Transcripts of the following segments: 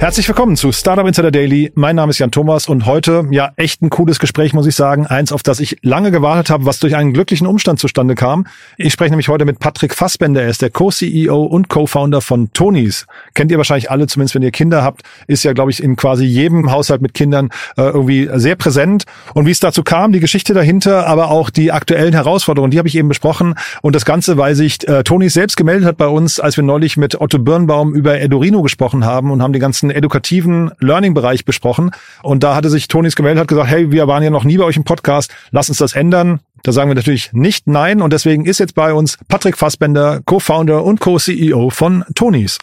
Herzlich willkommen zu Startup Insider Daily. Mein Name ist Jan Thomas und heute, ja, echt ein cooles Gespräch, muss ich sagen. Eins, auf das ich lange gewartet habe, was durch einen glücklichen Umstand zustande kam. Ich spreche nämlich heute mit Patrick Fassbender. Er ist der Co-CEO und Co-Founder von Tonys. Kennt ihr wahrscheinlich alle, zumindest wenn ihr Kinder habt. Ist ja, glaube ich, in quasi jedem Haushalt mit Kindern äh, irgendwie sehr präsent. Und wie es dazu kam, die Geschichte dahinter, aber auch die aktuellen Herausforderungen, die habe ich eben besprochen. Und das Ganze, weil sich äh, Tonys selbst gemeldet hat bei uns, als wir neulich mit Otto Birnbaum über Edorino gesprochen haben und haben die ganzen edukativen Learning-Bereich besprochen. Und da hatte sich Tonis gemeldet, hat gesagt, hey, wir waren ja noch nie bei euch im Podcast, lass uns das ändern. Da sagen wir natürlich nicht nein. Und deswegen ist jetzt bei uns Patrick Fassbender, Co-Founder und Co-CEO von Tonis.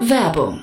Werbung.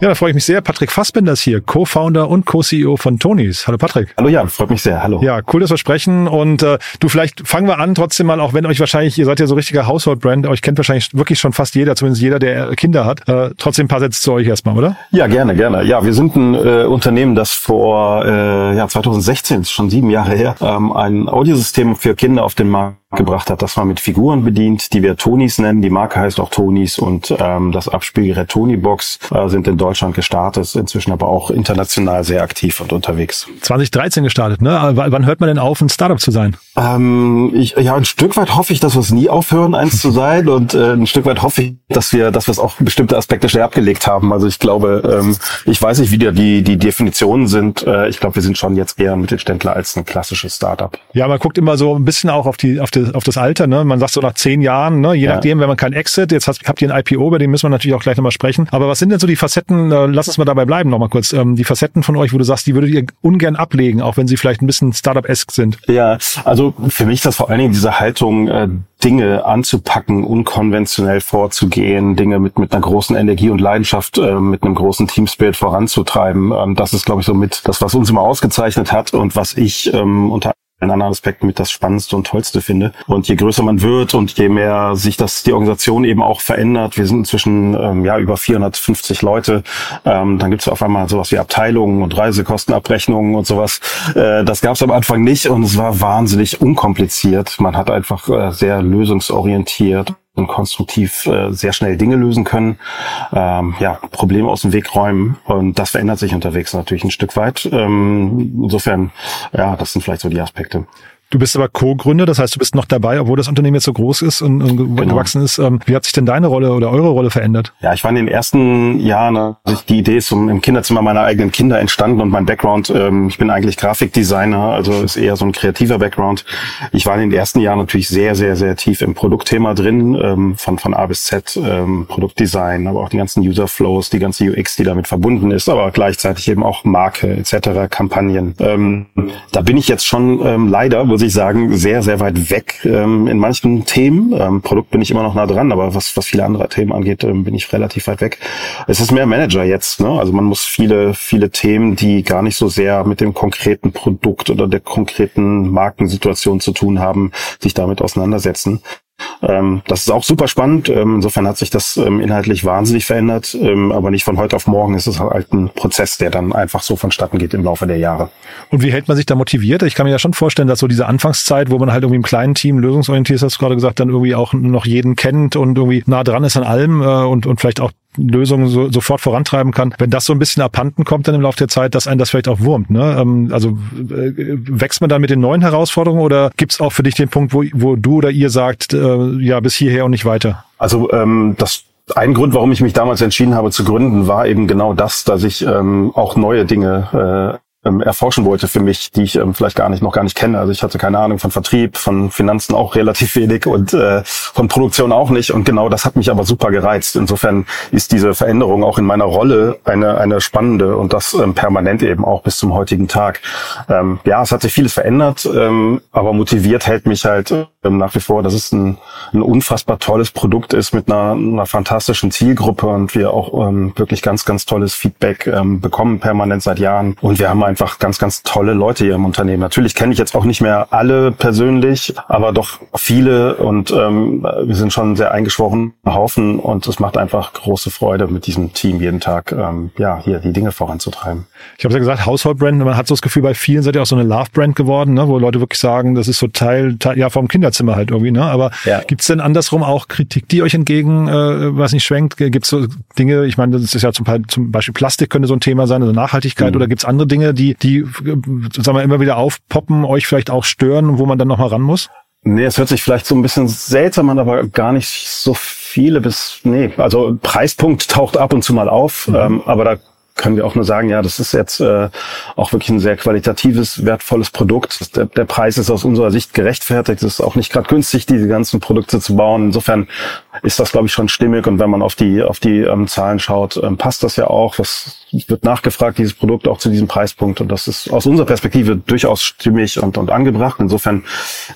Ja, da freue ich mich sehr. Patrick Fassbender ist hier, Co-Founder und Co-CEO von Tonys. Hallo Patrick. Hallo Jan, freut mich sehr. Hallo. Ja, cool, dass wir sprechen. Und äh, du, vielleicht fangen wir an trotzdem mal, auch wenn euch wahrscheinlich, ihr seid ja so richtiger Household-Brand, euch kennt wahrscheinlich wirklich schon fast jeder, zumindest jeder, der Kinder hat. Äh, trotzdem ein paar Sätze zu euch erstmal, oder? Ja, gerne, gerne. Ja, wir sind ein äh, Unternehmen, das vor äh, ja, 2016, ist schon sieben Jahre her, ähm, ein Audiosystem für Kinder auf den Markt gebracht hat, das man mit Figuren bedient, die wir Tonys nennen. Die Marke heißt auch Tonys und ähm, das Abspielgerät Tonybox äh, sind in Deutschland gestartet, inzwischen aber auch international sehr aktiv und unterwegs. 2013 gestartet, ne? W wann hört man denn auf, ein Startup zu sein? Ähm, ich, ja, ein Stück weit hoffe ich, dass wir es nie aufhören, eins zu sein und äh, ein Stück weit hoffe ich, dass wir, dass wir es auch bestimmte Aspekte schnell abgelegt haben. Also ich glaube, ähm, ich weiß nicht, wie die, die, die Definitionen sind. Äh, ich glaube, wir sind schon jetzt eher ein Mittelständler als ein klassisches Startup. Ja, man guckt immer so ein bisschen auch auf die, auf die das, auf das Alter. Ne? Man sagt so nach zehn Jahren, ne? je Ja. nachdem, wenn man kein Exit, jetzt hast, habt ihr ein IPO, über den müssen wir natürlich auch gleich nochmal sprechen. Aber was sind denn so die Facetten, äh, lass uns mal dabei bleiben nochmal kurz, ähm, die Facetten von euch, wo du sagst, die würdet ihr ungern ablegen, auch wenn sie vielleicht ein bisschen Startup-esque sind. Ja, also für mich ist das vor allen Dingen diese Haltung, äh, Dinge anzupacken, unkonventionell vorzugehen, Dinge mit, mit einer großen Energie und Leidenschaft, äh, mit einem großen Teamspirit voranzutreiben. Ähm, das ist, glaube ich, so mit das, was uns immer ausgezeichnet hat und was ich ähm, unter in anderen Aspekten mit das Spannendste und Tollste finde. Und je größer man wird und je mehr sich das die Organisation eben auch verändert, wir sind inzwischen ähm, ja über 450 Leute, ähm, dann gibt es auf einmal sowas wie Abteilungen und Reisekostenabrechnungen und sowas. Äh, das gab es am Anfang nicht und es war wahnsinnig unkompliziert. Man hat einfach äh, sehr lösungsorientiert und konstruktiv äh, sehr schnell Dinge lösen können, ähm, ja, Probleme aus dem Weg räumen und das verändert sich unterwegs natürlich ein Stück weit. Ähm, insofern, ja, das sind vielleicht so die Aspekte. Du bist aber Co-Gründer, das heißt, du bist noch dabei, obwohl das Unternehmen jetzt so groß ist und, und Genau. gewachsen ist. Ähm, wie hat sich denn deine Rolle oder eure Rolle verändert? Ja, ich war in den ersten Jahren, also die Idee ist im Kinderzimmer meiner eigenen Kinder entstanden und mein Background, ähm, ich bin eigentlich Grafikdesigner, also ist eher so ein kreativer Background. Ich war in den ersten Jahren natürlich sehr, sehr, sehr tief im Produktthema drin, ähm, von, von A bis Z, ähm, Produktdesign, aber auch die ganzen User-Flows, die ganze UX, die damit verbunden ist, aber gleichzeitig eben auch Marke etc., Kampagnen. Ähm, da bin ich jetzt schon ähm, leider, muss ich sagen, sehr, sehr weit weg ähm, in manchen Themen. Ähm, Produkt bin ich immer noch nah dran, aber was, was viele andere Themen angeht, ähm, bin ich relativ weit weg. Es ist mehr Manager jetzt. Ne? Also man muss viele, viele Themen, die gar nicht so sehr mit dem konkreten Produkt oder der konkreten Markensituation zu tun haben, sich damit auseinandersetzen. Ähm, das ist auch super spannend. Ähm, insofern hat sich das ähm, inhaltlich wahnsinnig verändert, ähm, aber nicht von heute auf morgen. Es ist halt ein Prozess, der dann einfach so vonstatten geht im Laufe der Jahre. Und wie hält man sich da motiviert? Ich kann mir ja schon vorstellen, dass so diese Anfangszeit, wo man halt irgendwie im kleinen Team lösungsorientiert ist, hast du gerade gesagt, dann irgendwie auch noch jeden kennt und irgendwie nah dran ist an allem äh, und, und vielleicht auch Lösungen so, sofort vorantreiben kann. Wenn das so ein bisschen abhanden kommt dann im Laufe der Zeit, dass einen das vielleicht auch wurmt. Ne? Ähm, also äh, wächst man dann mit den neuen Herausforderungen oder gibt's auch für dich den Punkt, wo, wo du oder ihr sagt, äh, ja, bis hierher und nicht weiter? Also ähm, das ein Grund, warum ich mich damals entschieden habe zu gründen, war eben genau das, dass ich ähm, auch neue Dinge äh, ähm, erforschen wollte für mich, die ich ähm, vielleicht gar nicht noch gar nicht kenne. Also ich hatte keine Ahnung von Vertrieb, von Finanzen auch relativ wenig und äh, von Produktion auch nicht. Und genau das hat mich aber super gereizt. Insofern ist diese Veränderung auch in meiner Rolle eine eine spannende und das ähm, permanent eben auch bis zum heutigen Tag. Ähm, ja, es hat sich vieles verändert, ähm, aber motiviert hält mich halt ähm, nach wie vor, dass es ein, ein unfassbar tolles Produkt ist mit einer, einer fantastischen Zielgruppe und wir auch ähm, wirklich ganz ganz tolles Feedback ähm, bekommen permanent seit Jahren und wir haben einfach ganz, ganz tolle Leute hier im Unternehmen. Natürlich kenne ich jetzt auch nicht mehr alle persönlich, aber doch viele und ähm, wir sind schon sehr eingeschworen Haufen und es macht einfach große Freude, mit diesem Team jeden Tag ähm, ja hier die Dinge voranzutreiben. Ich habe ja gesagt, Household-Brand, man hat so das Gefühl, bei vielen seid ihr auch so eine Love-Brand geworden, ne, wo Leute wirklich sagen, das ist so Teil, Teil ja vom Kinderzimmer halt irgendwie, ne? Aber ja. gibt's denn andersrum auch Kritik, die euch entgegen, äh, was nicht schwenkt? Gibt's so Dinge, ich meine, das ist ja zum, zum Beispiel Plastik könnte so ein Thema sein, also Nachhaltigkeit, mhm. oder gibt's andere Dinge, die, die, sagen wir, immer wieder aufpoppen, euch vielleicht auch stören, wo man dann nochmal ran muss? Nee, es hört sich vielleicht so ein bisschen seltsam an, aber gar nicht so viele bis, nee, also Preispunkt taucht ab und zu mal auf, mhm. ähm, aber da können wir auch nur sagen, ja, das ist jetzt äh, auch wirklich ein sehr qualitatives, wertvolles Produkt. Der, der Preis ist aus unserer Sicht gerechtfertigt. Es ist auch nicht gerade günstig, diese ganzen Produkte zu bauen. Insofern ist das, glaube ich, schon stimmig. Und wenn man auf die, auf die ähm, Zahlen schaut, ähm, passt das ja auch. Was wird nachgefragt, dieses Produkt auch zu diesem Preispunkt. Und das ist aus unserer Perspektive durchaus stimmig und, und angebracht. Insofern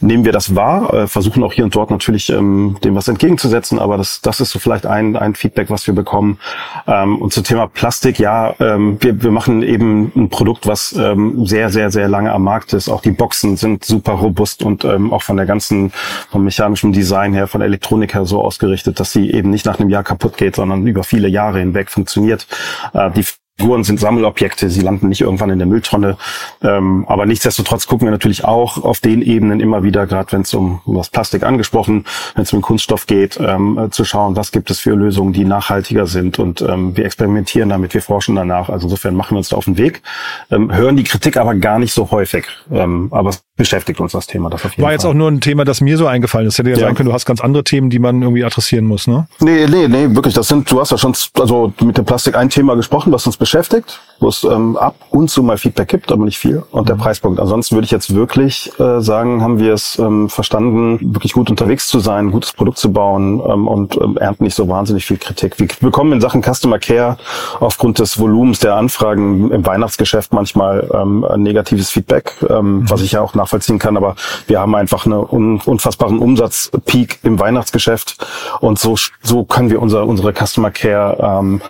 nehmen wir das wahr, äh, versuchen auch hier und dort natürlich ähm, dem was entgegenzusetzen. Aber das, das ist so vielleicht ein, ein Feedback, was wir bekommen. Ähm, und zum Thema Plastik, ja, ähm, wir, wir machen eben ein Produkt, was ähm, sehr, sehr, sehr lange am Markt ist. Auch die Boxen sind super robust und ähm, auch von der ganzen, vom mechanischen Design her, von der Elektronik her so ausgerichtet dass sie eben nicht nach einem Jahr kaputt geht, sondern über viele Jahre hinweg funktioniert. Äh, die Figuren sind Sammelobjekte, sie landen nicht irgendwann in der Mülltonne. Ähm, aber nichtsdestotrotz gucken wir natürlich auch auf den Ebenen immer wieder, gerade wenn es um, um Plastik angesprochen, wenn es um Kunststoff geht, ähm, äh, zu schauen, was gibt es für Lösungen, die nachhaltiger sind. Und ähm, wir experimentieren damit, wir forschen danach. Also insofern machen wir uns da auf den Weg, ähm, hören die Kritik aber gar nicht so häufig. Ähm, aber beschäftigt uns das Thema. Das auf jeden War Fall. jetzt auch nur ein Thema, das mir so eingefallen ist. Hätte ja, ja sagen können, du hast ganz andere Themen, die man irgendwie adressieren muss, ne? Nee, nee, nee, wirklich. Das sind, du hast ja schon also mit dem Plastik ein Thema gesprochen, was uns beschäftigt, wo es ähm, ab und zu mal Feedback gibt, aber nicht viel. Und der mhm. Preispunkt. Ansonsten würde ich jetzt wirklich äh, sagen, haben wir es ähm, verstanden, wirklich gut unterwegs zu sein, ein gutes Produkt zu bauen ähm, und ähm, ernten nicht so wahnsinnig viel Kritik. Wir bekommen in Sachen Customer Care aufgrund des Volumens der Anfragen im Weihnachtsgeschäft manchmal ähm, negatives Feedback, ähm, mhm. was ich ja auch nachvollziehen kann. Aber wir haben einfach einen un unfassbaren Umsatzpeak im Weihnachtsgeschäft und so so können wir unser unsere Customer Care ähm,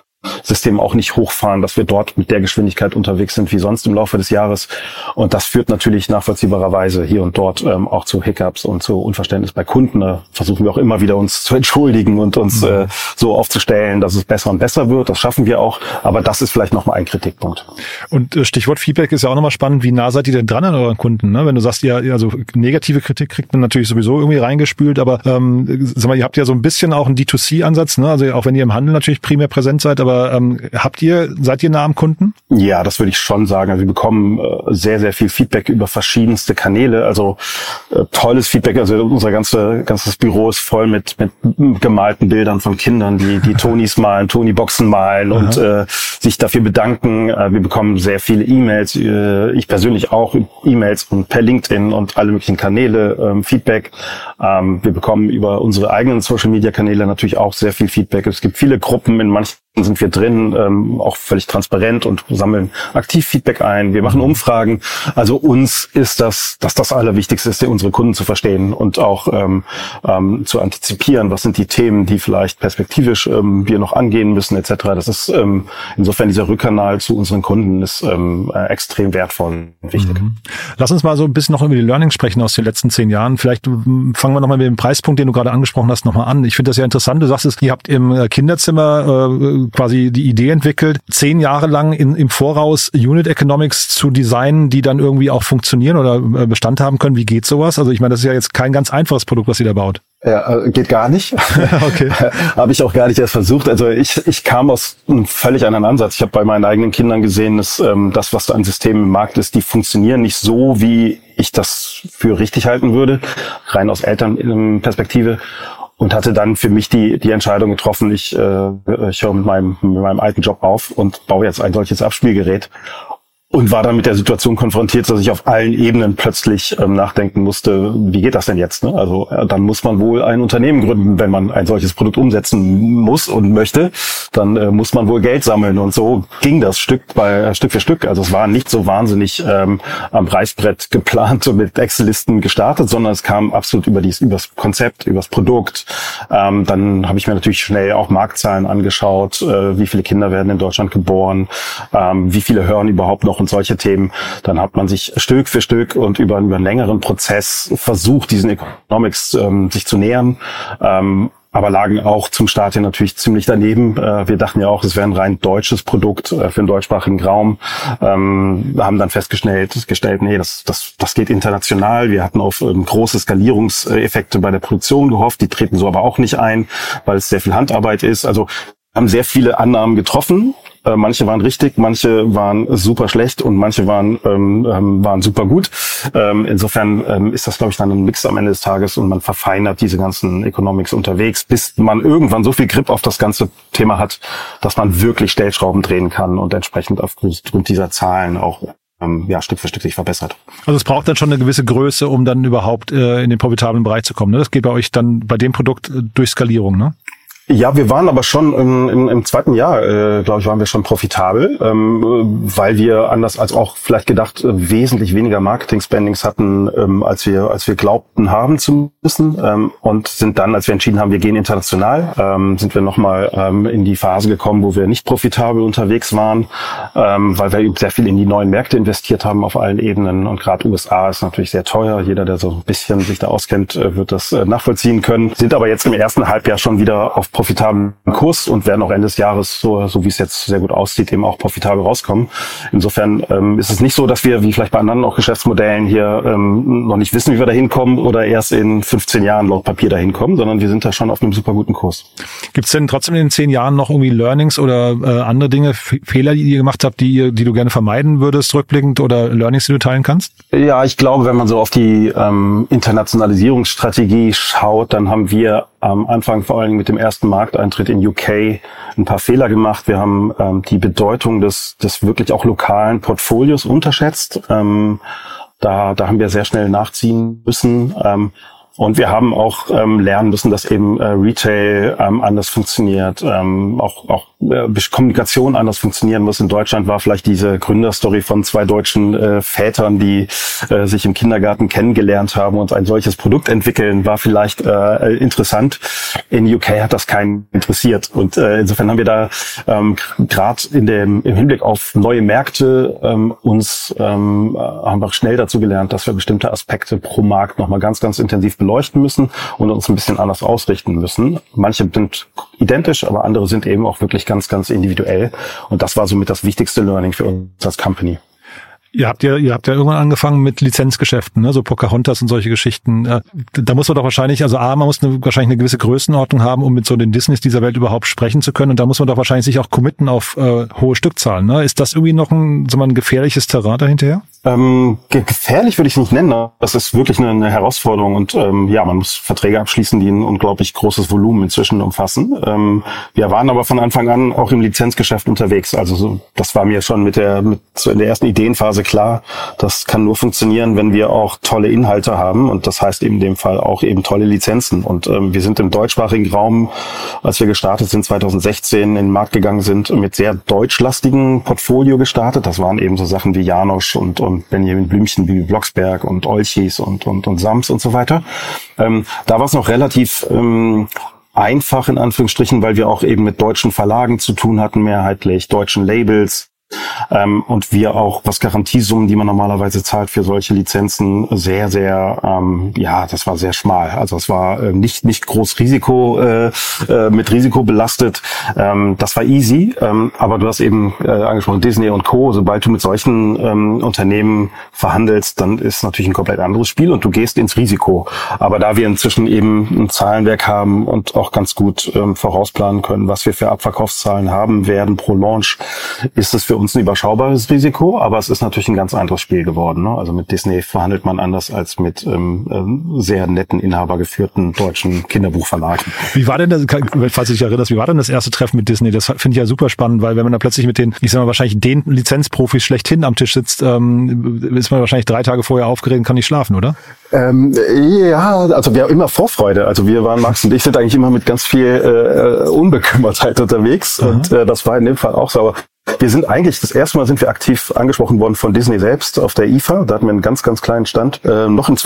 System auch nicht hochfahren, dass wir dort mit der Geschwindigkeit unterwegs sind wie sonst im Laufe des Jahres. Und das führt natürlich nachvollziehbarerweise hier und dort ähm, auch zu Hiccups und zu Unverständnis bei Kunden. Da versuchen wir auch immer wieder uns zu entschuldigen und uns mhm. äh, so aufzustellen, dass es besser und besser wird. Das schaffen wir auch. Aber das ist vielleicht nochmal ein Kritikpunkt. Und äh, Stichwort Feedback ist ja auch nochmal spannend. Wie nah seid ihr denn dran an euren Kunden? Ne? Wenn du sagst, ja, also negative Kritik kriegt man natürlich sowieso irgendwie reingespült, aber ähm, sag mal, ihr habt ja so ein bisschen auch einen D2C-Ansatz, ne? Also auch wenn ihr im Handel natürlich primär präsent seid, aber aber ähm, habt ihr, seid ihr nah am Kunden? Ja, das würde ich schon sagen. Also wir bekommen äh, sehr, sehr viel Feedback über verschiedenste Kanäle. Also äh, tolles Feedback. Also unser ganze, ganzes Büro ist voll mit, mit gemalten Bildern von Kindern, die, die Tonis malen, Tony-Boxen malen und äh, sich dafür bedanken. Äh, wir bekommen sehr viele E-Mails. Äh, ich persönlich auch E-Mails und per LinkedIn und alle möglichen Kanäle ähm, Feedback. Ähm, wir bekommen über unsere eigenen Social-Media-Kanäle natürlich auch sehr viel Feedback. Es gibt viele Gruppen in manchen sind wir drin, ähm, auch völlig transparent und sammeln aktiv Feedback ein. Wir machen Umfragen. Also uns ist das, dass das Allerwichtigste ist, unsere Kunden zu verstehen und auch ähm, ähm, zu antizipieren. Was sind die Themen, die vielleicht perspektivisch ähm, wir noch angehen müssen, etc. Das ist ähm, insofern dieser Rückkanal zu unseren Kunden ist ähm, äh, extrem wertvoll und wichtig. Mhm. Lass uns mal so ein bisschen noch über die Learnings sprechen aus den letzten zehn Jahren. Vielleicht fangen wir nochmal mit dem Preispunkt, den du gerade angesprochen hast, nochmal an. Ich finde das ja interessant. Du sagst es, ihr habt im äh, Kinderzimmer äh, quasi die Idee entwickelt, zehn Jahre lang in, im Voraus Unit Economics zu designen, die dann irgendwie auch funktionieren oder äh, Bestand haben können. Wie geht sowas? Also ich meine, das ist ja jetzt kein ganz einfaches Produkt, was ihr da baut. Ja, äh, geht gar nicht. okay. habe ich auch gar nicht erst versucht. Also ich, ich kam aus einem völlig anderen Ansatz. Ich habe bei meinen eigenen Kindern gesehen, dass ähm, das, was da an Systemen im Markt ist, die funktionieren nicht so, wie ich das für richtig halten würde, rein aus Elternperspektive. Und hatte dann für mich die, die Entscheidung getroffen, ich, äh, ich höre mit meinem, mit meinem alten Job auf und baue jetzt ein solches Abspielgerät und war dann mit der Situation konfrontiert, dass ich auf allen Ebenen plötzlich ähm, nachdenken musste, wie geht das denn jetzt? Ne? Also äh, dann muss man wohl ein Unternehmen gründen, wenn man ein solches Produkt umsetzen muss und möchte, dann äh, muss man wohl Geld sammeln und so ging das Stück bei äh, Stück für Stück. Also es war nicht so wahnsinnig ähm, am Reißbrett geplant und mit Excel-Listen gestartet, sondern es kam absolut über dies, übers Konzept, übers Produkt. Ähm, dann habe ich mir natürlich schnell auch Marktzahlen angeschaut, äh, wie viele Kinder werden in Deutschland geboren, ähm, wie viele hören überhaupt noch und solche Themen, dann hat man sich Stück für Stück und über, über einen längeren Prozess versucht, diesen Economics ähm, sich zu nähern. Ähm, aber lagen auch zum Start hin natürlich ziemlich daneben. Äh, wir dachten ja auch, es wäre ein rein deutsches Produkt äh, für den deutschsprachigen Raum. Ähm, haben dann festgestellt, gestellt, nee, das, das, das geht international. Wir hatten auf ähm, große Skalierungseffekte bei der Produktion gehofft. Die treten so aber auch nicht ein, weil es sehr viel Handarbeit ist. Also haben sehr viele Annahmen getroffen, äh, manche waren richtig, manche waren super schlecht und manche waren, ähm, ähm, waren super gut. Ähm, insofern ähm, ist das, glaube ich, dann ein Mix am Ende des Tages und man verfeinert diese ganzen Economics unterwegs, bis man irgendwann so viel Grip auf das ganze Thema hat, dass man wirklich Stellschrauben drehen kann und entsprechend aufgrund dieser Zahlen auch ähm, ja, Stück für Stück sich verbessert. Also es braucht dann schon eine gewisse Größe, um dann überhaupt äh, in den profitablen Bereich zu kommen. Ne? Das geht bei euch dann bei dem Produkt äh, durch Skalierung, ne? Ja, wir waren aber schon im, im, im zweiten Jahr, äh, glaube ich, waren wir schon profitabel, ähm, weil wir anders als auch vielleicht gedacht äh, wesentlich weniger Marketing-Spendings hatten, ähm, als wir als wir glaubten haben zu müssen ähm, und sind dann, als wir entschieden haben, wir gehen international, ähm, sind wir nochmal ähm, in die Phase gekommen, wo wir nicht profitabel unterwegs waren, ähm, weil wir sehr viel in die neuen Märkte investiert haben auf allen Ebenen und gerade USA ist natürlich sehr teuer. Jeder, der so ein bisschen sich da auskennt, äh, wird das äh, nachvollziehen können. Sind aber jetzt im ersten Halbjahr schon wieder auf profitablen Kurs und werden auch Ende des Jahres, so, so wie es jetzt sehr gut aussieht, eben auch profitabel rauskommen. Insofern ähm, ist es nicht so, dass wir, wie vielleicht bei anderen auch Geschäftsmodellen hier, ähm, noch nicht wissen, wie wir da hinkommen oder erst in 15 Jahren laut Papier da hinkommen, sondern wir sind da schon auf einem super guten Kurs. Gibt es denn trotzdem in den zehn Jahren noch irgendwie Learnings oder äh, andere Dinge, Fehler, die ihr gemacht habt, die, die du gerne vermeiden würdest, rückblickend oder Learnings, die du teilen kannst? Ja, ich glaube, wenn man so auf die ähm, Internationalisierungsstrategie schaut, dann haben wir am Anfang vor allen Dingen mit dem ersten Markteintritt in UK ein paar Fehler gemacht. Wir haben ähm, die Bedeutung des, des wirklich auch lokalen Portfolios unterschätzt. Ähm, da, da haben wir sehr schnell nachziehen müssen. Ähm, und wir haben auch ähm, lernen müssen, dass eben äh, Retail ähm, anders funktioniert, ähm, auch, auch Kommunikation anders funktionieren muss. In Deutschland war vielleicht diese Gründerstory von zwei deutschen äh, Vätern, die äh, sich im Kindergarten kennengelernt haben und ein solches Produkt entwickeln, war vielleicht äh, interessant. In UK hat das keinen interessiert. Und äh, insofern haben wir da ähm, gerade im Hinblick auf neue Märkte ähm, uns ähm, haben wir schnell dazu gelernt, dass wir bestimmte Aspekte pro Markt nochmal ganz, ganz intensiv beleuchten müssen und uns ein bisschen anders ausrichten müssen. Manche sind identisch, aber andere sind eben auch wirklich ganz, ganz individuell. Und das war somit das wichtigste Learning für uns als Company. Ihr habt ja, ihr habt ja irgendwann angefangen mit Lizenzgeschäften, ne? so Pocahontas und solche Geschichten. Äh, da muss man doch wahrscheinlich, also A, man muss eine, wahrscheinlich eine gewisse Größenordnung haben, um mit so den Disneys dieser Welt überhaupt sprechen zu können. Und da muss man doch wahrscheinlich sich auch committen auf äh, hohe Stückzahlen. Ne? Ist das irgendwie noch ein, so mal ein gefährliches Terrain dahinterher? Ähm, gefährlich würde ich nicht nennen. Ne? Das ist wirklich eine, eine Herausforderung und ähm, ja, man muss Verträge abschließen, die ein unglaublich großes Volumen inzwischen umfassen. Ähm, wir waren aber von Anfang an auch im Lizenzgeschäft unterwegs. Also so, das war mir schon mit der mit so in der ersten Ideenphase klar. Das kann nur funktionieren, wenn wir auch tolle Inhalte haben und das heißt eben in dem Fall auch eben tolle Lizenzen. Und ähm, wir sind im deutschsprachigen Raum, als wir gestartet sind 2016 in den Markt gegangen sind, mit sehr deutschlastigen Portfolio gestartet. Das waren eben so Sachen wie Janosch und und Benjamin Blümchen wie Blocksberg und Olchis und, und, und Sams und so weiter. Ähm, da war es noch relativ ähm, einfach in Anführungsstrichen, weil wir auch eben mit deutschen Verlagen zu tun hatten, mehrheitlich deutschen Labels Ähm, und wir auch, was Garantiesummen, die man normalerweise zahlt für solche Lizenzen, sehr, sehr, ähm, ja, das war sehr schmal. Also es war äh, nicht, nicht groß Risiko, äh, äh, mit Risiko belastet. Ähm, das war easy. Ähm, aber du hast eben äh, angesprochen, Disney und Co. Sobald du mit solchen ähm, Unternehmen verhandelst, dann ist natürlich ein komplett anderes Spiel und du gehst ins Risiko. Aber da wir inzwischen eben ein Zahlenwerk haben und auch ganz gut ähm, vorausplanen können, was wir für Abverkaufszahlen haben werden pro Launch, ist es für ein überschaubares Risiko, aber es ist natürlich ein ganz anderes Spiel geworden. Ne? Also mit Disney verhandelt man anders als mit ähm, ähm, sehr netten, inhabergeführten deutschen Kinderbuchverlagen. Wie war denn das, falls du dich erinnerst, wie war denn das erste Treffen mit Disney? Das finde ich ja super spannend, weil wenn man da plötzlich mit den, ich sag mal, wahrscheinlich den Lizenzprofis schlechthin am Tisch sitzt, ähm, ist man wahrscheinlich drei Tage vorher aufgeregt und kann nicht schlafen, oder? Ähm, ja, also wir haben immer Vorfreude. Also wir waren, Max und ich sind eigentlich immer mit ganz viel äh, Unbekümmertheit unterwegs Aha. und äh, das war in dem Fall auch so. Aber wir sind eigentlich, das erste Mal sind wir aktiv angesprochen worden von Disney selbst auf der IFA. Da hatten wir einen ganz, ganz kleinen Stand. Äh, noch im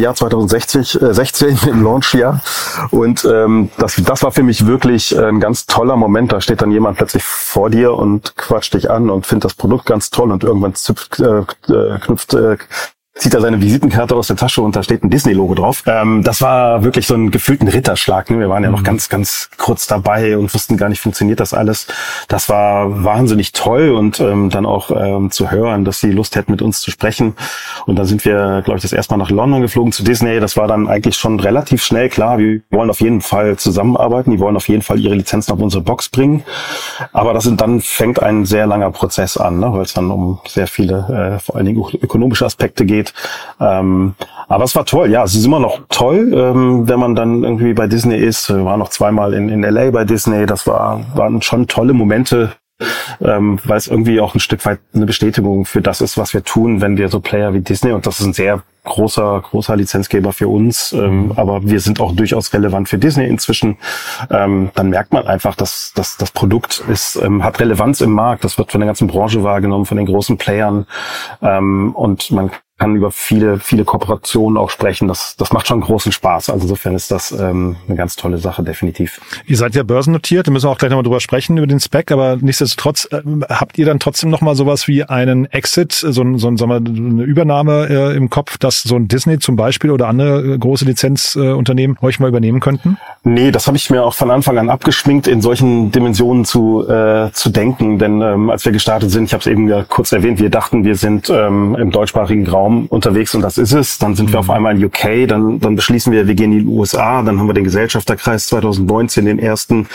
Jahr 2016 äh, 16, im Launchjahr. Und ähm, das, das war für mich wirklich ein ganz toller Moment. Da steht dann jemand plötzlich vor dir und quatscht dich an und findet das Produkt ganz toll und irgendwann zipft, äh, äh knüpft äh, zieht er seine Visitenkarte aus der Tasche und da steht ein Disney-Logo drauf. Ähm, das war wirklich so ein gefühlten Ritterschlag. Ne? Wir waren ja noch mhm. ganz, ganz kurz dabei und wussten gar nicht, funktioniert das alles. Das war wahnsinnig toll und ähm, dann auch ähm, zu hören, dass sie Lust hätten, mit uns zu sprechen. Und dann sind wir, glaube ich, das erste Mal nach London geflogen zu Disney. Das war dann eigentlich schon relativ schnell klar. Wir wollen auf jeden Fall zusammenarbeiten. Die wollen auf jeden Fall ihre Lizenzen auf unsere Box bringen. Aber das sind, dann fängt ein sehr langer Prozess an, ne? weil es dann um sehr viele, äh, vor allen Dingen ökonomische Aspekte geht geht. Ähm, aber es war toll, ja, es ist immer noch toll, ähm, wenn man dann irgendwie bei Disney ist. Wir waren noch zweimal in, in LA bei Disney, das war, waren schon tolle Momente, ähm, weil es irgendwie auch ein Stück weit eine Bestätigung für das ist, was wir tun, wenn wir so Player wie Disney, und das ist ein sehr großer, großer Lizenzgeber für uns, ähm, aber wir sind auch durchaus relevant für Disney inzwischen, ähm, dann merkt man einfach, dass, dass das Produkt ist, ähm, hat Relevanz im Markt, das wird von der ganzen Branche wahrgenommen, von den großen Playern. Ähm, und man kann über viele, viele Kooperationen auch sprechen. Das, das macht schon großen Spaß. Also insofern ist das ähm, eine ganz tolle Sache, definitiv. Ihr seid ja börsennotiert, da müssen wir auch gleich nochmal drüber sprechen, über den Spec, aber nichtsdestotrotz, äh, habt ihr dann trotzdem nochmal sowas wie einen Exit, so, so, so sagen wir, eine Übernahme äh, im Kopf, dass so ein Disney zum Beispiel oder andere große Lizenzunternehmen äh, euch mal übernehmen könnten? Nee, das habe ich mir auch von Anfang an abgeschminkt, in solchen Dimensionen zu, äh, zu denken. Denn ähm, als wir gestartet sind, ich habe es eben ja kurz erwähnt, wir dachten, wir sind ähm, im deutschsprachigen Raum Raum unterwegs und das ist es. Dann sind wir auf mhm. einmal in UK, dann, dann beschließen wir, wir gehen in die USA, dann haben wir den Gesellschafterkreis 2019, den ersten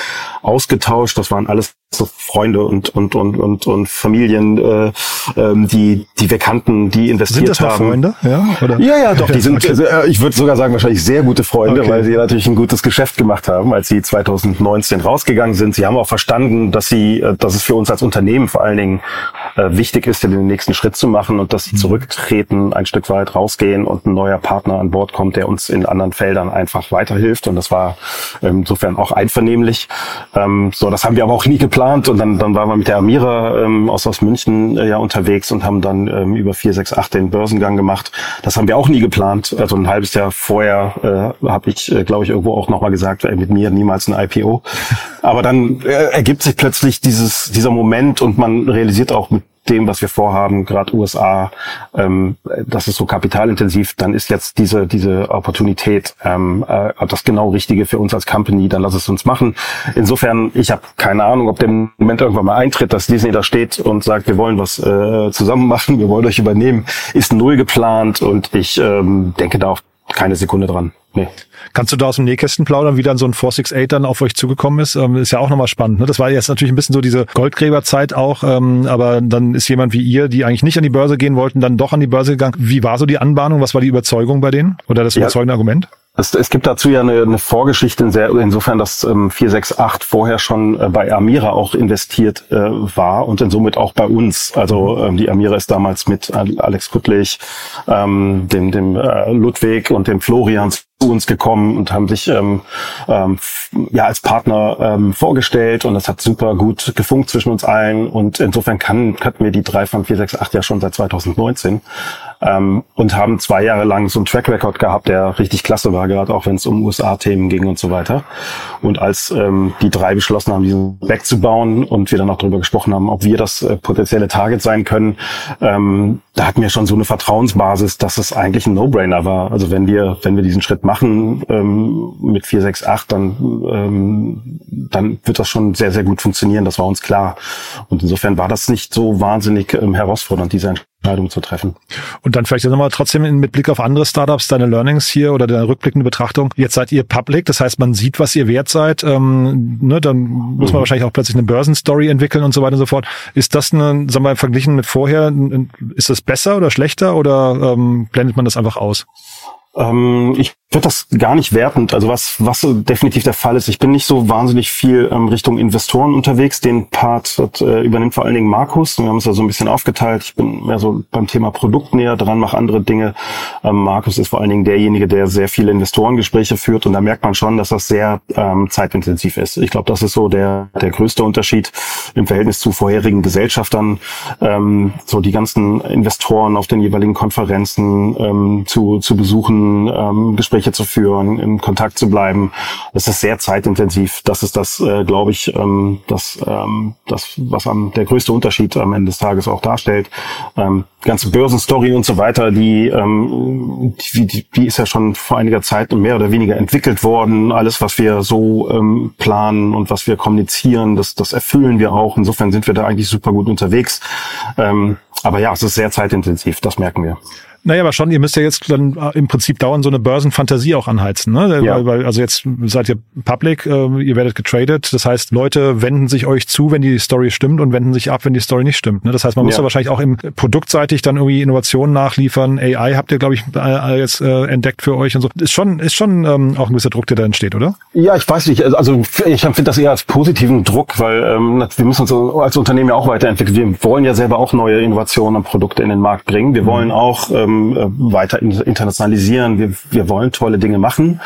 ausgetauscht. Das waren alles so Freunde und und und und und Familien, äh, ähm, die die wir kannten, die investiert sind das haben. Freunde? Ja, oder? ja, ja, doch. Die sind, okay. äh, ich würde sogar sagen, wahrscheinlich sehr gute Freunde, okay. weil sie natürlich ein gutes Geschäft gemacht haben, als sie 2019 rausgegangen sind. Sie haben auch verstanden, dass sie, äh, dass es für uns als Unternehmen vor allen Dingen äh, wichtig ist, den nächsten Schritt zu machen und dass sie mhm. zurücktreten, ein Stück weit rausgehen und ein neuer Partner an Bord kommt, der uns in anderen Feldern einfach weiterhilft. Und das war ähm, insofern auch einvernehmlich. Ähm, so, das haben wir aber auch nie geplant geplant und dann, dann waren wir mit der Amira ähm, aus, aus München äh, ja unterwegs und haben dann ähm, über 468 den Börsengang gemacht. Das haben wir auch nie geplant. Also ein halbes Jahr vorher äh, habe ich, äh, glaube ich, irgendwo auch nochmal gesagt, äh, mit mir niemals ein IPO. Aber dann äh, ergibt sich plötzlich dieses, dieser Moment und man realisiert auch mit dem, was wir vorhaben, gerade USA, ähm, das ist so kapitalintensiv, dann ist jetzt diese diese Opportunität ähm, äh, das genau Richtige für uns als Company, dann lass es uns machen. Insofern, ich habe keine Ahnung, ob der Moment irgendwann mal eintritt, dass Disney da steht und sagt, wir wollen was äh, zusammen machen, wir wollen euch übernehmen, ist null geplant und ich ähm, denke da auch keine Sekunde dran. Nee. Kannst du da aus dem Nähkästen plaudern, wie dann so ein 468 dann auf euch zugekommen ist? Ähm, ist ja auch nochmal spannend. Ne? Das war jetzt natürlich ein bisschen so diese Goldgräberzeit auch, ähm, aber dann ist jemand wie ihr, die eigentlich nicht an die Börse gehen wollten, dann doch an die Börse gegangen. Wie war so die Anbahnung? Was war die Überzeugung bei denen? Oder das überzeugende ja. Argument? Es, es gibt dazu ja eine, eine Vorgeschichte in sehr, insofern, dass ähm, 468 vorher schon äh, bei Amira auch investiert äh, war und somit auch bei uns. Also ähm, die Amira ist damals mit Alex Kuttlich, ähm, dem, dem äh, Ludwig und dem Florian zu uns gekommen und haben sich ähm, ähm, ja als Partner ähm, vorgestellt und das hat super gut gefunkt zwischen uns allen und insofern kann, kannten wir die drei von 468 ja schon seit 2019 ähm, und haben zwei Jahre lang so einen Track Record gehabt, der richtig klasse war, gerade auch wenn es um USA-Themen ging und so weiter. Und als ähm, die drei beschlossen haben, diesen wegzubauen und wir dann auch darüber gesprochen haben, ob wir das äh, potenzielle Target sein können, ähm, da hatten wir schon so eine Vertrauensbasis, dass es eigentlich ein No-Brainer war. Also wenn wir, wenn wir diesen Schritt machen ähm, mit 468, dann, ähm, dann wird das schon sehr, sehr gut funktionieren. Das war uns klar. Und insofern war das nicht so wahnsinnig ähm, herausfordernd, diese Entscheidung zu treffen. Und dann vielleicht nochmal trotzdem mit Blick auf andere Startups, deine Learnings hier oder deine rückblickende Betrachtung. Jetzt seid ihr public, das heißt, man sieht, was ihr wert seid. Ähm, ne, dann muss man mhm. wahrscheinlich auch plötzlich eine Börsenstory entwickeln und so weiter und so fort. Ist das eine, sagen wir mal, verglichen mit vorher, ist das besser oder schlechter oder ähm, blendet man das einfach aus? Ähm, ich würde das gar nicht wertend, also was, was definitiv der Fall ist. Ich bin nicht so wahnsinnig viel ähm, Richtung Investoren unterwegs. Den Part äh, übernimmt vor allen Dingen Markus. Wir haben es ja so ein bisschen aufgeteilt. Ich bin mehr so beim Thema Produkt näher dran, mache andere Dinge. Ähm, Markus ist vor allen Dingen derjenige, der sehr viele Investorengespräche führt und da merkt man schon, dass das sehr ähm, zeitintensiv ist. Ich glaube, das ist so der, der größte Unterschied im Verhältnis zu vorherigen Gesellschaftern. Ähm, so die ganzen Investoren auf den jeweiligen Konferenzen ähm, zu, zu besuchen, ähm, Gespräche Gespräche zu führen, im Kontakt zu bleiben. Das ist sehr zeitintensiv. Das ist das, äh, glaube ich, ähm, das, ähm, das, was am der größte Unterschied am Ende des Tages auch darstellt. Ähm, ganze Börsenstory und so weiter, die, ähm, die, die, die ist ja schon vor einiger Zeit mehr oder weniger entwickelt worden. Alles, was wir so ähm, planen und was wir kommunizieren, das, das erfüllen wir auch. Insofern sind wir da eigentlich super gut unterwegs. Ähm, aber ja, es ist sehr zeitintensiv, das merken wir. Naja, aber schon, ihr müsst ja jetzt dann äh, im Prinzip dauernd so eine Börsenfantasie auch anheizen, ne? Ja. Weil, weil, also jetzt seid ihr public, äh, ihr werdet getradet, das heißt, Leute wenden sich euch zu, wenn die Story stimmt und wenden sich ab, wenn die Story nicht stimmt. Ne? Das heißt, man muss ja. ja wahrscheinlich auch im produktseitig dann irgendwie Innovationen nachliefern. AI habt ihr, glaube ich, äh, jetzt äh, entdeckt für euch und so. Ist schon, ist schon ähm, auch ein gewisser Druck, der da entsteht, oder? Ja, ich weiß nicht. Also ich empfinde das eher als positiven Druck, weil ähm, wir müssen uns als Unternehmen ja auch weiterentwickeln. Wir wollen ja selber auch neue Innovationen und Produkte in den Markt bringen. Wir mhm. wollen auch ähm, ähm, äh, weiter internationalisieren. Wir, wir wollen tolle Dinge machen.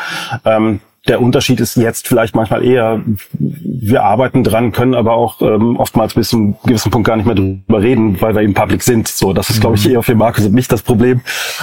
Ähm, der Unterschied ist jetzt vielleicht manchmal eher, wir arbeiten dran, können aber auch ähm, oftmals bis zu einem gewissen Punkt gar nicht mehr drüber reden, weil wir eben public sind. So, das ist, glaube ich, mhm. eher für Markus und mich das Problem,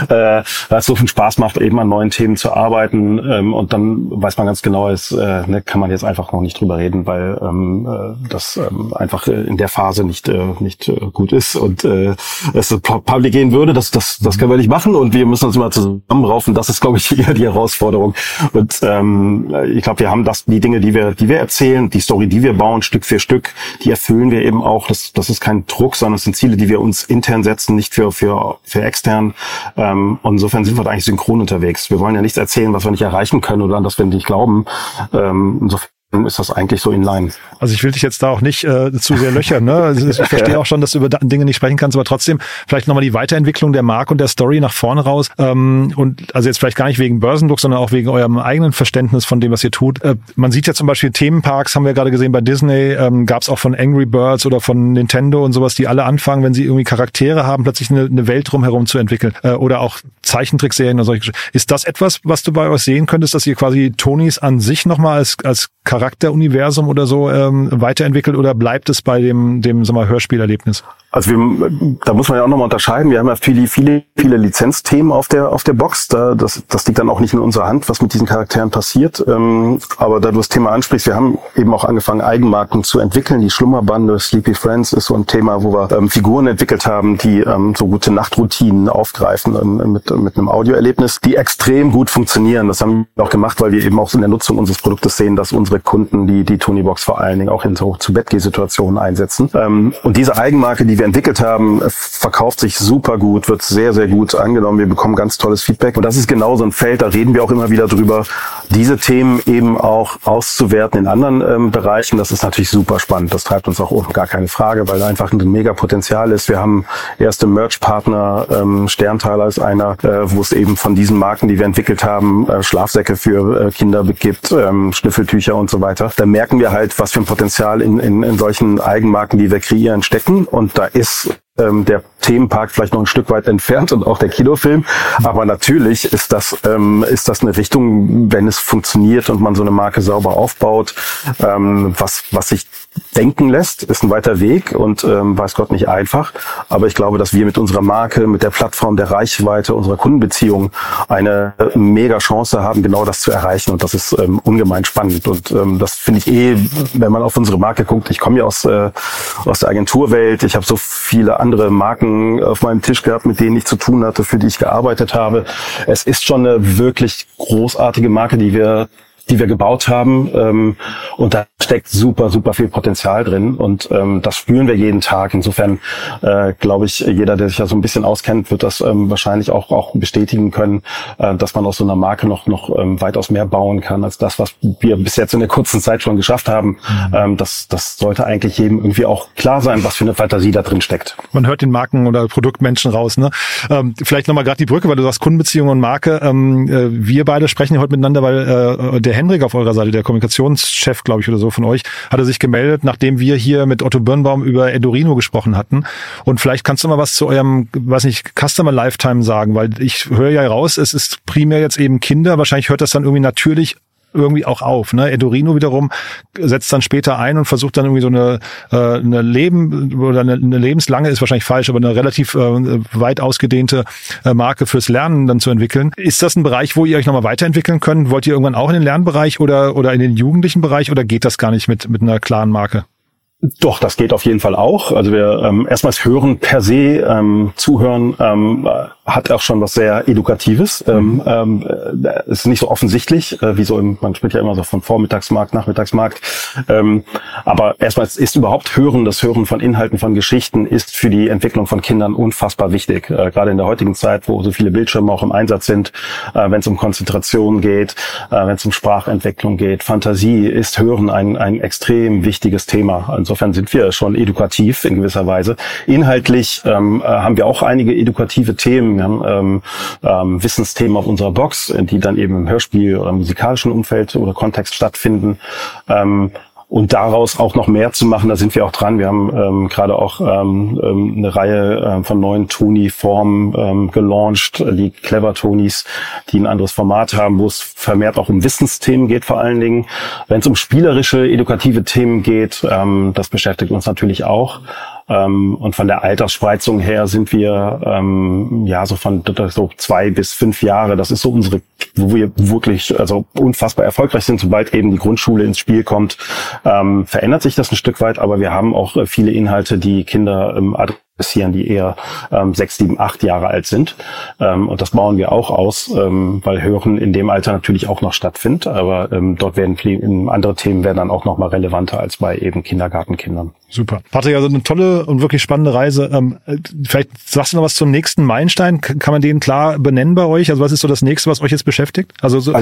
äh, weil es so viel Spaß macht, eben an neuen Themen zu arbeiten. Ähm, und dann weiß man ganz genau, ist, äh, ne, kann man jetzt einfach noch nicht drüber reden, weil ähm, äh, das ähm, einfach äh, in der Phase nicht äh, nicht äh, gut ist und äh, es public gehen würde. Das das das können wir nicht machen und wir müssen uns immer zusammenraufen. Das ist, glaube ich, eher die Herausforderung. Und ähm, ähm, ich glaube, wir haben das, die Dinge, die wir, die wir erzählen, die Story, die wir bauen, Stück für Stück, die erfüllen wir eben auch. Das, das ist kein Druck, sondern es sind Ziele, die wir uns intern setzen, nicht für, für, für extern. Ähm, und insofern sind wir da eigentlich synchron unterwegs. Wir wollen ja nichts erzählen, was wir nicht erreichen können oder an das wir nicht glauben. Ähm, insofern ist das eigentlich so in line. Also ich will dich jetzt da auch nicht äh, zu sehr löchern. Ne? Also ich verstehe auch schon, dass du über Dinge nicht sprechen kannst, aber trotzdem vielleicht nochmal die Weiterentwicklung der Marke und der Story nach vorne raus. Ähm, und also jetzt vielleicht gar nicht wegen Börsendruck, sondern auch wegen eurem eigenen Verständnis von dem, was ihr tut. Äh, man sieht ja zum Beispiel Themenparks, haben wir gerade gesehen bei Disney, ähm, gab es auch von Angry Birds oder von Nintendo und sowas, die alle anfangen, wenn sie irgendwie Charaktere haben, plötzlich eine, eine Welt drumherum zu entwickeln. Äh, oder auch Zeichentrickserien oder solche. Ist das etwas, was du bei euch sehen könntest, dass ihr quasi Tonys an sich nochmal als, als Charakteruniversum oder so ähm, weiterentwickelt oder bleibt es bei dem, dem sag mal, Hörspielerlebnis? Also wir, da muss man ja auch nochmal unterscheiden. Wir haben ja viele, viele, viele Lizenzthemen auf der auf der Box. Da, das, das liegt dann auch nicht in unserer Hand, was mit diesen Charakteren passiert. Ähm, aber da du das Thema ansprichst, wir haben eben auch angefangen, Eigenmarken zu entwickeln. Die Schlummerbande, Sleepy Friends ist so ein Thema, wo wir ähm, Figuren entwickelt haben, die ähm, so gute Nachtroutinen aufgreifen ähm, mit, mit einem Audioerlebnis, die extrem gut funktionieren. Das haben wir auch gemacht, weil wir eben auch in der Nutzung unseres Produktes sehen, dass unsere Kunden die die Tonybox vor allen Dingen auch in so zu Bettgeh-Situationen einsetzen. Ähm, und diese Eigenmarke, die wir entwickelt haben, verkauft sich super gut, wird sehr, sehr gut angenommen. Wir bekommen ganz tolles Feedback. Und das ist genau so ein Feld, da reden wir auch immer wieder drüber, diese Themen eben auch auszuwerten in anderen ähm, Bereichen. Das ist natürlich super spannend. Das treibt uns auch gar keine Frage, weil da einfach ein mega Potenzial ist. Wir haben erste Merch-Partner, ähm, Sternthaler ist einer, äh, wo es eben von diesen Marken, die wir entwickelt haben, äh, Schlafsäcke für äh, Kinder gibt, ähm, Schnüffeltücher und so weiter. Da merken wir halt, was für ein Potenzial in, in, in solchen Eigenmarken, die wir kreieren, stecken. Und da ist ähm, der Themenpark vielleicht noch ein Stück weit entfernt und auch der Kinofilm. Aber natürlich ist das, ähm, ist das eine Richtung, wenn es funktioniert und man so eine Marke sauber aufbaut, ähm, was, was sich denken lässt, ist ein weiter Weg und ähm, weiß Gott nicht einfach. Aber ich glaube, dass wir mit unserer Marke, mit der Plattform, der Reichweite, unserer Kundenbeziehung eine mega Chance haben, genau das zu erreichen. Und das ist ähm, ungemein spannend. Und ähm, das finde ich eh, wenn man auf unsere Marke guckt, ich komme ja aus, äh, aus der Agenturwelt, ich habe so viele andere Marken auf meinem Tisch gehabt, mit denen ich zu tun hatte, für die ich gearbeitet habe. Es ist schon eine wirklich großartige Marke, die wir die wir gebaut haben. Ähm, und da steckt super, super viel Potenzial drin. Und ähm, das spüren wir jeden Tag. Insofern äh, glaube ich, jeder, der sich ja so ein bisschen auskennt, wird das ähm, wahrscheinlich auch, auch bestätigen können, äh, dass man aus so einer Marke noch, noch ähm, weitaus mehr bauen kann, als das, was wir bis jetzt in der kurzen Zeit schon geschafft haben. Mhm. Ähm, das, das sollte eigentlich jedem irgendwie auch klar sein, was für eine Fantasie da drin steckt. Man hört den Marken- oder Produktmenschen raus. Ne? Ähm, vielleicht nochmal gerade die Brücke, weil du sagst Kundenbeziehung und Marke. Ähm, äh, wir beide sprechen ja heute miteinander, weil äh, der Henrik auf eurer Seite, der Kommunikationschef, glaube ich, oder so von euch, hatte sich gemeldet, nachdem wir hier mit Otto Birnbaum über Edorino gesprochen hatten. Und vielleicht kannst du mal was zu eurem, weiß nicht, Customer Lifetime sagen, weil ich höre ja raus, es ist primär jetzt eben Kinder. Wahrscheinlich hört das dann irgendwie natürlich irgendwie auch auf. Ne? Edorino wiederum setzt dann später ein und versucht dann irgendwie so eine, äh, eine Leben oder eine, eine lebenslange ist wahrscheinlich falsch, aber eine relativ äh, weit ausgedehnte äh, Marke fürs Lernen dann zu entwickeln. Ist das ein Bereich, wo ihr euch nochmal weiterentwickeln könnt? Wollt ihr irgendwann auch in den Lernbereich oder oder in den jugendlichen Bereich oder geht das gar nicht mit mit einer klaren Marke? Doch, das geht auf jeden Fall auch. Also wir ähm, erstmals hören per se, ähm, zuhören ähm, hat auch schon was sehr Edukatives. Mhm. Ähm, äh, ist nicht so offensichtlich, äh, wie so im, man spricht ja immer so von Vormittagsmarkt, Nachmittagsmarkt. Ähm, aber erstmals ist überhaupt Hören, das Hören von Inhalten, von Geschichten ist für die Entwicklung von Kindern unfassbar wichtig. Äh, gerade in der heutigen Zeit, wo so viele Bildschirme auch im Einsatz sind, äh, wenn es um Konzentration geht, äh, wenn es um Sprachentwicklung geht, Fantasie, ist Hören ein, ein extrem wichtiges Thema. Also Insofern sind wir schon edukativ in gewisser Weise. Inhaltlich ähm, äh, haben wir auch einige edukative Themen. Wir ähm, ähm, Wissensthemen auf unserer Box, die dann eben im Hörspiel oder musikalischen Umfeld oder Kontext stattfinden. Ähm, und daraus auch noch mehr zu machen, da sind wir auch dran. Wir haben ähm, gerade auch ähm, ähm eine Reihe äh, von neuen Toni-Formen ähm, gelauncht, die Clever Tonis, die ein anderes Format haben, wo es vermehrt auch um Wissensthemen geht vor allen Dingen. Wenn es um spielerische, edukative Themen geht, ähm, das beschäftigt uns natürlich auch. Ähm, und von der Altersspreizung her sind wir ähm, ja so von so zwei bis fünf Jahre. Das ist so unsere, wo wir wirklich also unfassbar erfolgreich sind. Sobald eben die Grundschule ins Spiel kommt, ähm, verändert sich das ein Stück weit. Aber wir haben auch äh, viele Inhalte, die Kinder ähm, adressieren, die eher ähm, sechs, sieben, acht Jahre alt sind. Ähm, und das bauen wir auch aus, ähm, weil Hören in dem Alter natürlich auch noch stattfindet. Aber ähm, dort werden andere Themen werden dann auch noch mal relevanter als bei eben Kindergartenkindern. Super. Patrick, also eine tolle und wirklich spannende Reise. Ähm, vielleicht sagst du noch was zum nächsten Meilenstein. Kann man den klar benennen bei euch? Also was ist so das nächste, was euch jetzt beschäftigt? Also so,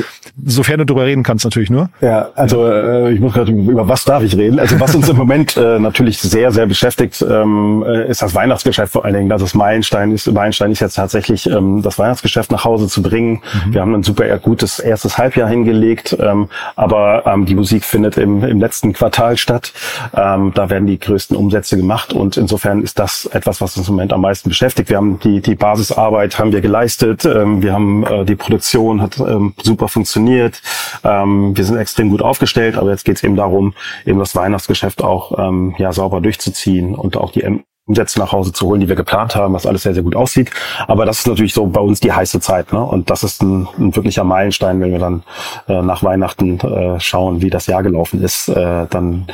sofern du darüber reden kannst natürlich nur. Ja, also äh, ich muss gerade über was darf ich reden? Also was uns im Moment äh, natürlich sehr, sehr beschäftigt, ähm, äh, ist das Weihnachtsgeschäft vor allen Dingen. Das ist Meilenstein. Ist, Meilenstein ist jetzt tatsächlich ähm, das Weihnachtsgeschäft nach Hause zu bringen. Mhm. Wir haben ein super gutes erstes Halbjahr hingelegt, ähm, aber ähm, die Musik findet im, im letzten Quartal statt. Ähm, da werden die größten Umsätze gemacht und insofern ist das etwas, was uns im Moment am meisten beschäftigt. Wir haben die, die Basisarbeit haben wir geleistet, ähm, wir haben äh, die Produktion hat ähm, super funktioniert, ähm, wir sind extrem gut aufgestellt, aber jetzt geht es eben darum, eben das Weihnachtsgeschäft auch ähm, ja sauber durchzuziehen und auch die Umsätze nach Hause zu holen, die wir geplant haben, was alles sehr, sehr gut aussieht. Aber das ist natürlich so bei uns die heiße Zeit. Ne? Und das ist ein, ein wirklicher Meilenstein, wenn wir dann äh, nach Weihnachten äh, schauen, wie das Jahr gelaufen ist. Äh, dann,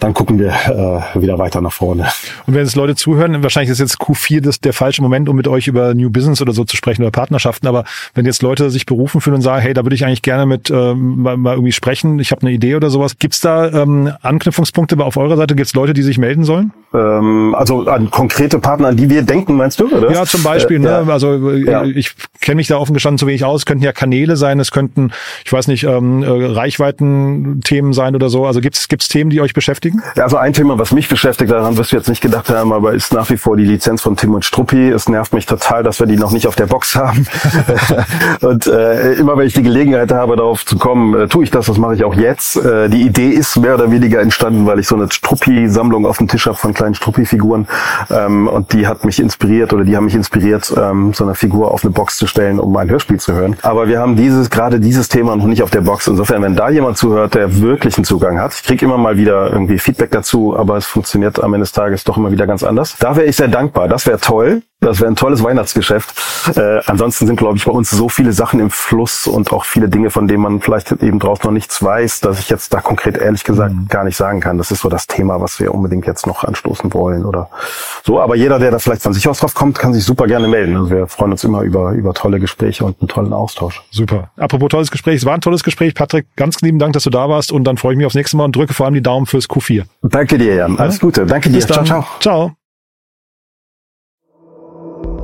dann gucken wir äh, wieder weiter nach vorne. Und wenn jetzt Leute zuhören, wahrscheinlich ist jetzt Q4 das, der falsche Moment, um mit euch über New Business oder so zu sprechen oder Partnerschaften. Aber wenn jetzt Leute sich berufen fühlen und sagen, hey, da würde ich eigentlich gerne mit äh, mal, mal irgendwie sprechen, ich habe eine Idee oder sowas. Gibt's da ähm, Anknüpfungspunkte auf eurer Seite? Gibt's Leute, die sich melden sollen? Ähm, also an konkrete Partner, an die wir denken, meinst du, oder? Ja, zum Beispiel. Äh, ne? Ja. Also äh, ja. ich kenne mich da offen gestanden zu wenig aus. Es könnten ja Kanäle sein, es könnten, ich weiß nicht, ähm, äh, Reichweiten-Themen sein oder so. Also gibt's gibt's Themen, die euch beschäftigen? Ja, also ein Thema, was mich beschäftigt, daran wirst du jetzt nicht gedacht haben, aber ist nach wie vor die Lizenz von Tim und Struppi. Es nervt mich total, dass wir die noch nicht auf der Box haben. und äh, immer wenn ich die Gelegenheit habe, darauf zu kommen, äh, tue ich das. Das mache ich auch jetzt. Äh, die Idee ist mehr oder weniger entstanden, weil ich so eine Struppi-Sammlung auf dem Tisch habe von kleinen Struppi-Figuren Ähm, und die hat mich inspiriert oder die haben mich inspiriert, ähm, so eine Figur auf eine Box zu stellen, um ein Hörspiel zu hören. Aber wir haben dieses, gerade dieses Thema noch nicht auf der Box. Insofern, wenn da jemand zuhört, der wirklich einen Zugang hat, ich kriege immer mal wieder irgendwie Feedback dazu, aber es funktioniert am Ende des Tages doch immer wieder ganz anders. Da wäre ich sehr dankbar. Das wäre toll. Das wäre ein tolles Weihnachtsgeschäft. Äh, ansonsten sind, glaube ich, bei uns so viele Sachen im Fluss und auch viele Dinge, von denen man vielleicht eben draußen noch nichts weiß, dass ich jetzt da konkret ehrlich gesagt mhm. gar nicht sagen kann. Das ist so das Thema, was wir unbedingt jetzt noch anstoßen wollen oder so. Aber jeder, der da vielleicht von sich aus drauf kommt, kann sich super gerne melden. Also wir freuen uns immer über, über tolle Gespräche und einen tollen Austausch. Super. Apropos tolles Gespräch, es war ein tolles Gespräch. Patrick, ganz lieben Dank, dass du da warst und dann freue ich mich aufs nächste Mal und drücke vor allem die Daumen fürs Q4. Danke dir, Jan. Alles Gute. Danke dir. Ciao, ciao. Ciao.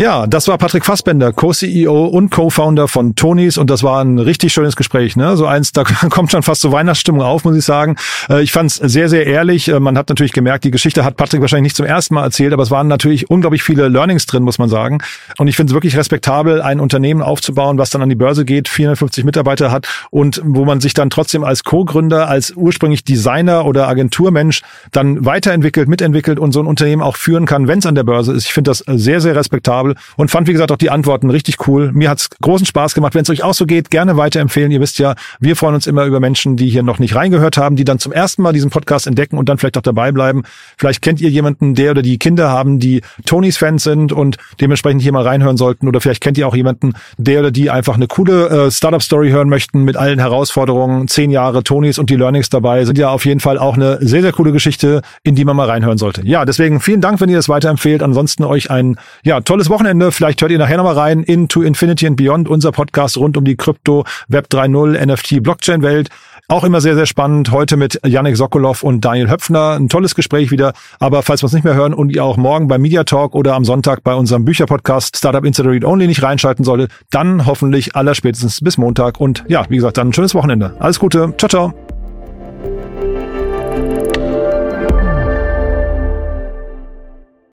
Ja, das war Patrick Fassbender, Co-CEO und Co-Founder von Tonys und das war ein richtig schönes Gespräch. Ne? So eins, da kommt schon fast so Weihnachtsstimmung auf, muss ich sagen. Äh, ich fand es sehr, sehr ehrlich. Äh, man hat natürlich gemerkt, die Geschichte hat Patrick wahrscheinlich nicht zum ersten Mal erzählt, aber es waren natürlich unglaublich viele Learnings drin, muss man sagen. Und ich finde es wirklich respektabel, ein Unternehmen aufzubauen, was dann an die Börse geht, 450 Mitarbeiter hat und wo man sich dann trotzdem als Co-Gründer, als ursprünglich Designer oder Agenturmensch dann weiterentwickelt, mitentwickelt und so ein Unternehmen auch führen kann, wenn es an der Börse ist. Ich finde das sehr, sehr respektabel cool und fand, wie gesagt, auch die Antworten richtig cool. Mir hat's großen Spaß gemacht. Wenn es euch auch so geht, gerne weiterempfehlen. Ihr wisst ja, wir freuen uns immer über Menschen, die hier noch nicht reingehört haben, die dann zum ersten Mal diesen Podcast entdecken und dann vielleicht auch dabei bleiben. Vielleicht kennt ihr jemanden, der oder die Kinder haben, die Tonys Fans sind und dementsprechend hier mal reinhören sollten. Oder vielleicht kennt ihr auch jemanden, der oder die einfach eine coole äh, Startup-Story hören möchten mit allen Herausforderungen. Zehn Jahre Tonys und die Learnings dabei sind ja auf jeden Fall auch eine sehr, sehr coole Geschichte, in die man mal reinhören sollte. Ja, deswegen vielen Dank, wenn ihr das weiterempfehlt. Ansonsten euch ein ja tolles Wochenende Wochenende. Vielleicht hört ihr nachher nochmal rein into Infinity and Beyond, unser Podcast rund um die Krypto, Web 3.0, NFT, Blockchain-Welt. Auch immer sehr, sehr spannend. Heute mit Yannick Sokolov und Daniel Höpfner. Ein tolles Gespräch wieder. Aber falls wir es nicht mehr hören und ihr auch morgen beim Media Talk oder am Sonntag bei unserem Bücherpodcast Startup Insider Read Only nicht reinschalten solltet, dann hoffentlich allerspätestens bis Montag. Und ja, wie gesagt, dann ein schönes Wochenende. Alles Gute. Ciao, ciao.